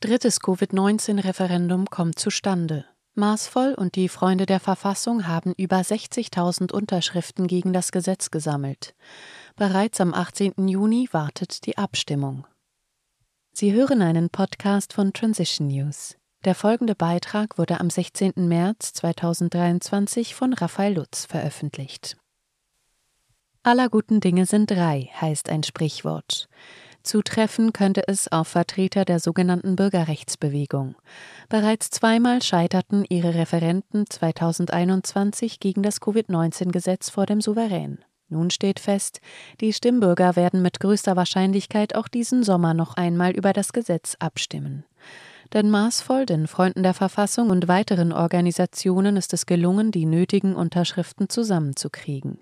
Drittes Covid-19-Referendum kommt zustande. Maßvoll und die Freunde der Verfassung haben über 60.000 Unterschriften gegen das Gesetz gesammelt. Bereits am 18. Juni wartet die Abstimmung. Sie hören einen Podcast von Transition News. Der folgende Beitrag wurde am 16. März 2023 von Raphael Lutz veröffentlicht. Aller guten Dinge sind drei, heißt ein Sprichwort. Zutreffen könnte es auf Vertreter der sogenannten Bürgerrechtsbewegung. Bereits zweimal scheiterten ihre Referenten 2021 gegen das Covid-19-Gesetz vor dem Souverän. Nun steht fest, die Stimmbürger werden mit größter Wahrscheinlichkeit auch diesen Sommer noch einmal über das Gesetz abstimmen. Denn maßvoll, den Freunden der Verfassung und weiteren Organisationen ist es gelungen, die nötigen Unterschriften zusammenzukriegen.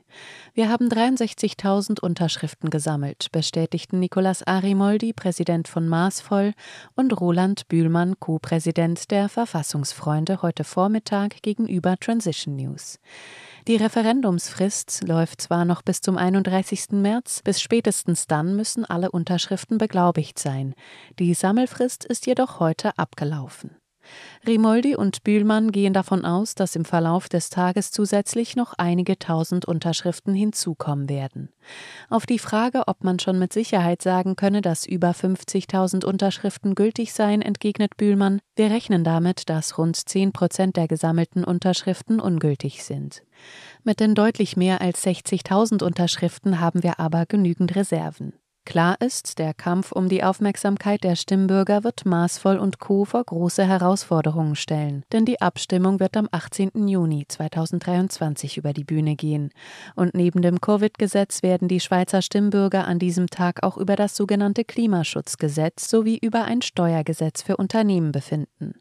Wir haben 63.000 Unterschriften gesammelt, bestätigten Nicolas Arimoldi, Präsident von Maßvoll, und Roland Bühlmann, Co-Präsident der Verfassungsfreunde, heute Vormittag gegenüber Transition News. Die Referendumsfrist läuft zwar noch bis zum 31. März, bis spätestens dann müssen alle Unterschriften beglaubigt sein. Die Sammelfrist ist jedoch heute abgelaufen. Rimoldi und Bühlmann gehen davon aus, dass im Verlauf des Tages zusätzlich noch einige tausend Unterschriften hinzukommen werden. Auf die Frage, ob man schon mit Sicherheit sagen könne, dass über 50.000 Unterschriften gültig seien, entgegnet Bühlmann, wir rechnen damit, dass rund 10 Prozent der gesammelten Unterschriften ungültig sind. Mit den deutlich mehr als 60.000 Unterschriften haben wir aber genügend Reserven. Klar ist, der Kampf um die Aufmerksamkeit der Stimmbürger wird Maßvoll und Co. vor große Herausforderungen stellen, denn die Abstimmung wird am 18. Juni 2023 über die Bühne gehen. Und neben dem Covid-Gesetz werden die Schweizer Stimmbürger an diesem Tag auch über das sogenannte Klimaschutzgesetz sowie über ein Steuergesetz für Unternehmen befinden.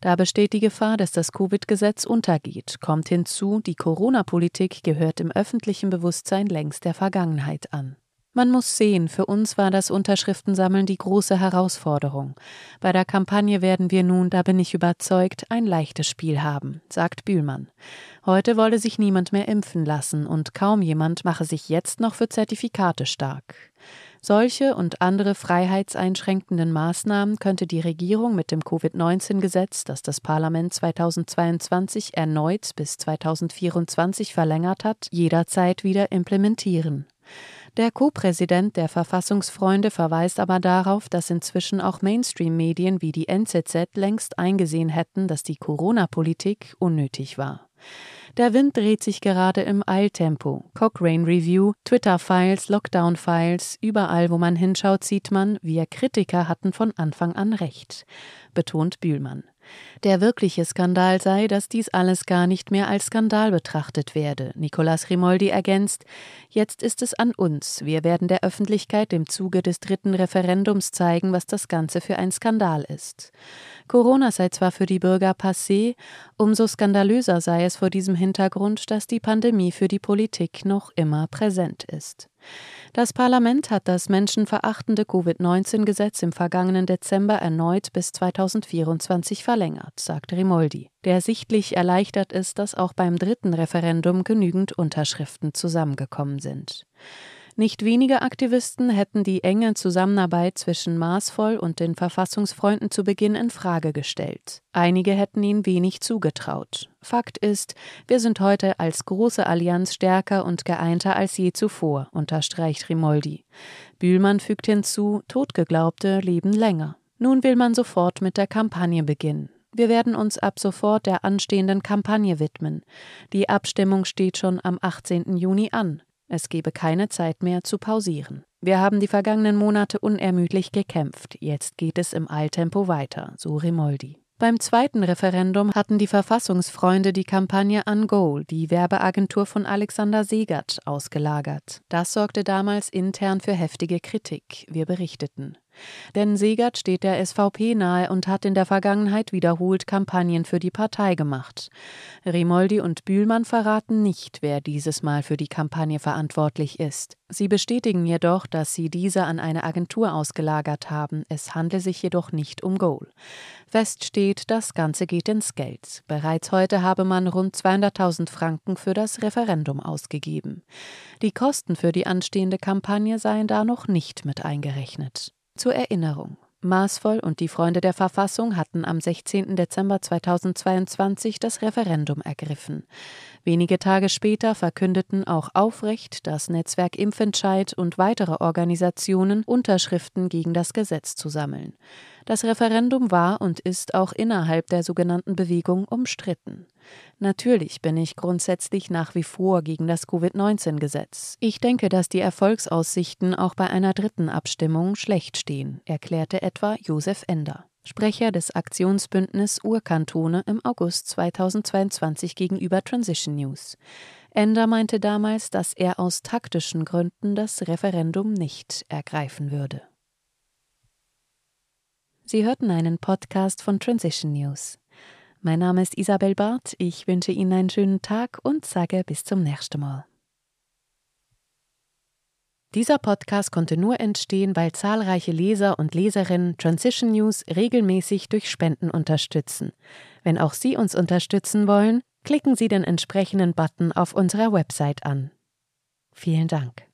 Da besteht die Gefahr, dass das Covid-Gesetz untergeht, kommt hinzu, die Corona-Politik gehört im öffentlichen Bewusstsein längst der Vergangenheit an. Man muss sehen, für uns war das Unterschriftensammeln die große Herausforderung. Bei der Kampagne werden wir nun, da bin ich überzeugt, ein leichtes Spiel haben, sagt Bühlmann. Heute wolle sich niemand mehr impfen lassen und kaum jemand mache sich jetzt noch für Zertifikate stark. Solche und andere freiheitseinschränkenden Maßnahmen könnte die Regierung mit dem Covid-19-Gesetz, das das Parlament 2022 erneut bis 2024 verlängert hat, jederzeit wieder implementieren. Der Co-Präsident der Verfassungsfreunde verweist aber darauf, dass inzwischen auch Mainstream-Medien wie die NZZ längst eingesehen hätten, dass die Corona-Politik unnötig war. Der Wind dreht sich gerade im Eiltempo. Cochrane Review, Twitter-Files, Lockdown-Files, überall, wo man hinschaut, sieht man, wir Kritiker hatten von Anfang an recht, betont Bühlmann. Der wirkliche Skandal sei, dass dies alles gar nicht mehr als Skandal betrachtet werde. Nicolas Rimoldi ergänzt, jetzt ist es an uns. Wir werden der Öffentlichkeit im Zuge des dritten Referendums zeigen, was das Ganze für ein Skandal ist. Corona sei zwar für die Bürger passé, umso skandalöser sei es vor diesem Hintergrund, dass die Pandemie für die Politik noch immer präsent ist. Das Parlament hat das menschenverachtende Covid-19-Gesetz im vergangenen Dezember erneut bis 2024 verlängert, sagt Rimoldi, der sichtlich erleichtert ist, dass auch beim dritten Referendum genügend Unterschriften zusammengekommen sind. Nicht wenige Aktivisten hätten die enge Zusammenarbeit zwischen Maßvoll und den Verfassungsfreunden zu Beginn in Frage gestellt. Einige hätten ihnen wenig zugetraut. Fakt ist, wir sind heute als große Allianz stärker und geeinter als je zuvor, unterstreicht Rimoldi. Bühlmann fügt hinzu, Totgeglaubte leben länger. Nun will man sofort mit der Kampagne beginnen. Wir werden uns ab sofort der anstehenden Kampagne widmen. Die Abstimmung steht schon am 18. Juni an. Es gebe keine Zeit mehr zu pausieren. Wir haben die vergangenen Monate unermüdlich gekämpft. Jetzt geht es im Eiltempo weiter, so Rimoldi. Beim zweiten Referendum hatten die Verfassungsfreunde die Kampagne Ungoal, die Werbeagentur von Alexander Segert, ausgelagert. Das sorgte damals intern für heftige Kritik. Wir berichteten. Denn Segert steht der SVP nahe und hat in der Vergangenheit wiederholt Kampagnen für die Partei gemacht. Rimoldi und Bühlmann verraten nicht, wer dieses Mal für die Kampagne verantwortlich ist. Sie bestätigen jedoch, dass sie diese an eine Agentur ausgelagert haben. Es handle sich jedoch nicht um Goal. Fest steht, das Ganze geht ins Geld. Bereits heute habe man rund 200.000 Franken für das Referendum ausgegeben. Die Kosten für die anstehende Kampagne seien da noch nicht mit eingerechnet. Zur Erinnerung. Maßvoll und die Freunde der Verfassung hatten am 16. Dezember 2022 das Referendum ergriffen. Wenige Tage später verkündeten auch Aufrecht, das Netzwerk Impfentscheid und weitere Organisationen Unterschriften gegen das Gesetz zu sammeln. Das Referendum war und ist auch innerhalb der sogenannten Bewegung umstritten. Natürlich bin ich grundsätzlich nach wie vor gegen das Covid-19-Gesetz. Ich denke, dass die Erfolgsaussichten auch bei einer dritten Abstimmung schlecht stehen, erklärte etwa Josef Ender. Sprecher des Aktionsbündnis Urkantone im August 2022 gegenüber Transition News. Ender meinte damals, dass er aus taktischen Gründen das Referendum nicht ergreifen würde. Sie hörten einen Podcast von Transition News. Mein Name ist Isabel Barth, ich wünsche Ihnen einen schönen Tag und sage bis zum nächsten Mal. Dieser Podcast konnte nur entstehen, weil zahlreiche Leser und Leserinnen Transition News regelmäßig durch Spenden unterstützen. Wenn auch Sie uns unterstützen wollen, klicken Sie den entsprechenden Button auf unserer Website an. Vielen Dank.